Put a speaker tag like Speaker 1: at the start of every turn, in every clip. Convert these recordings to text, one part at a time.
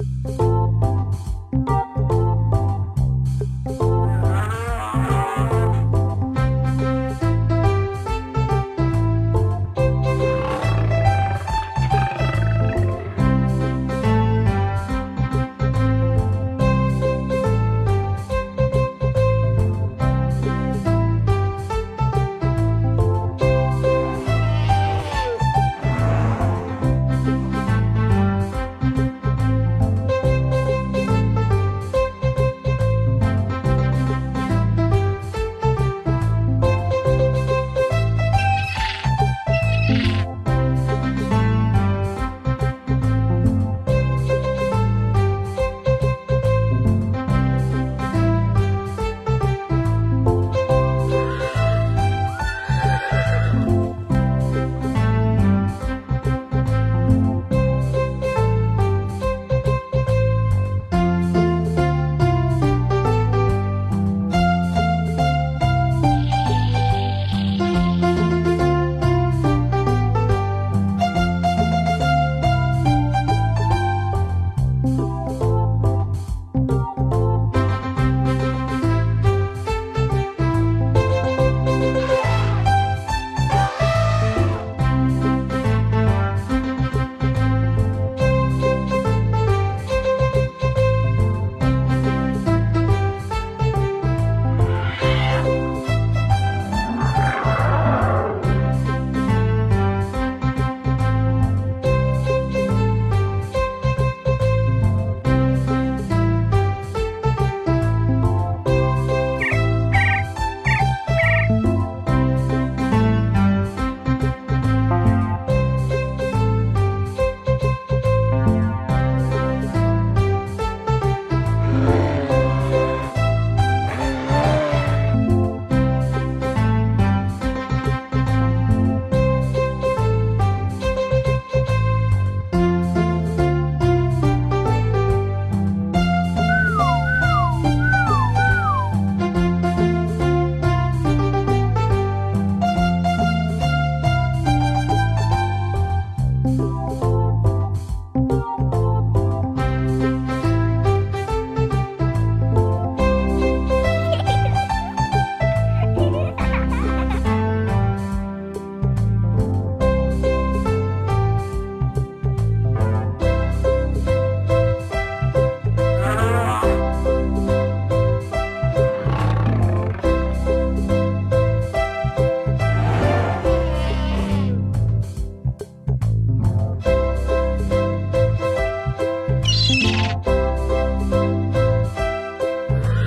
Speaker 1: you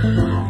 Speaker 1: Oh,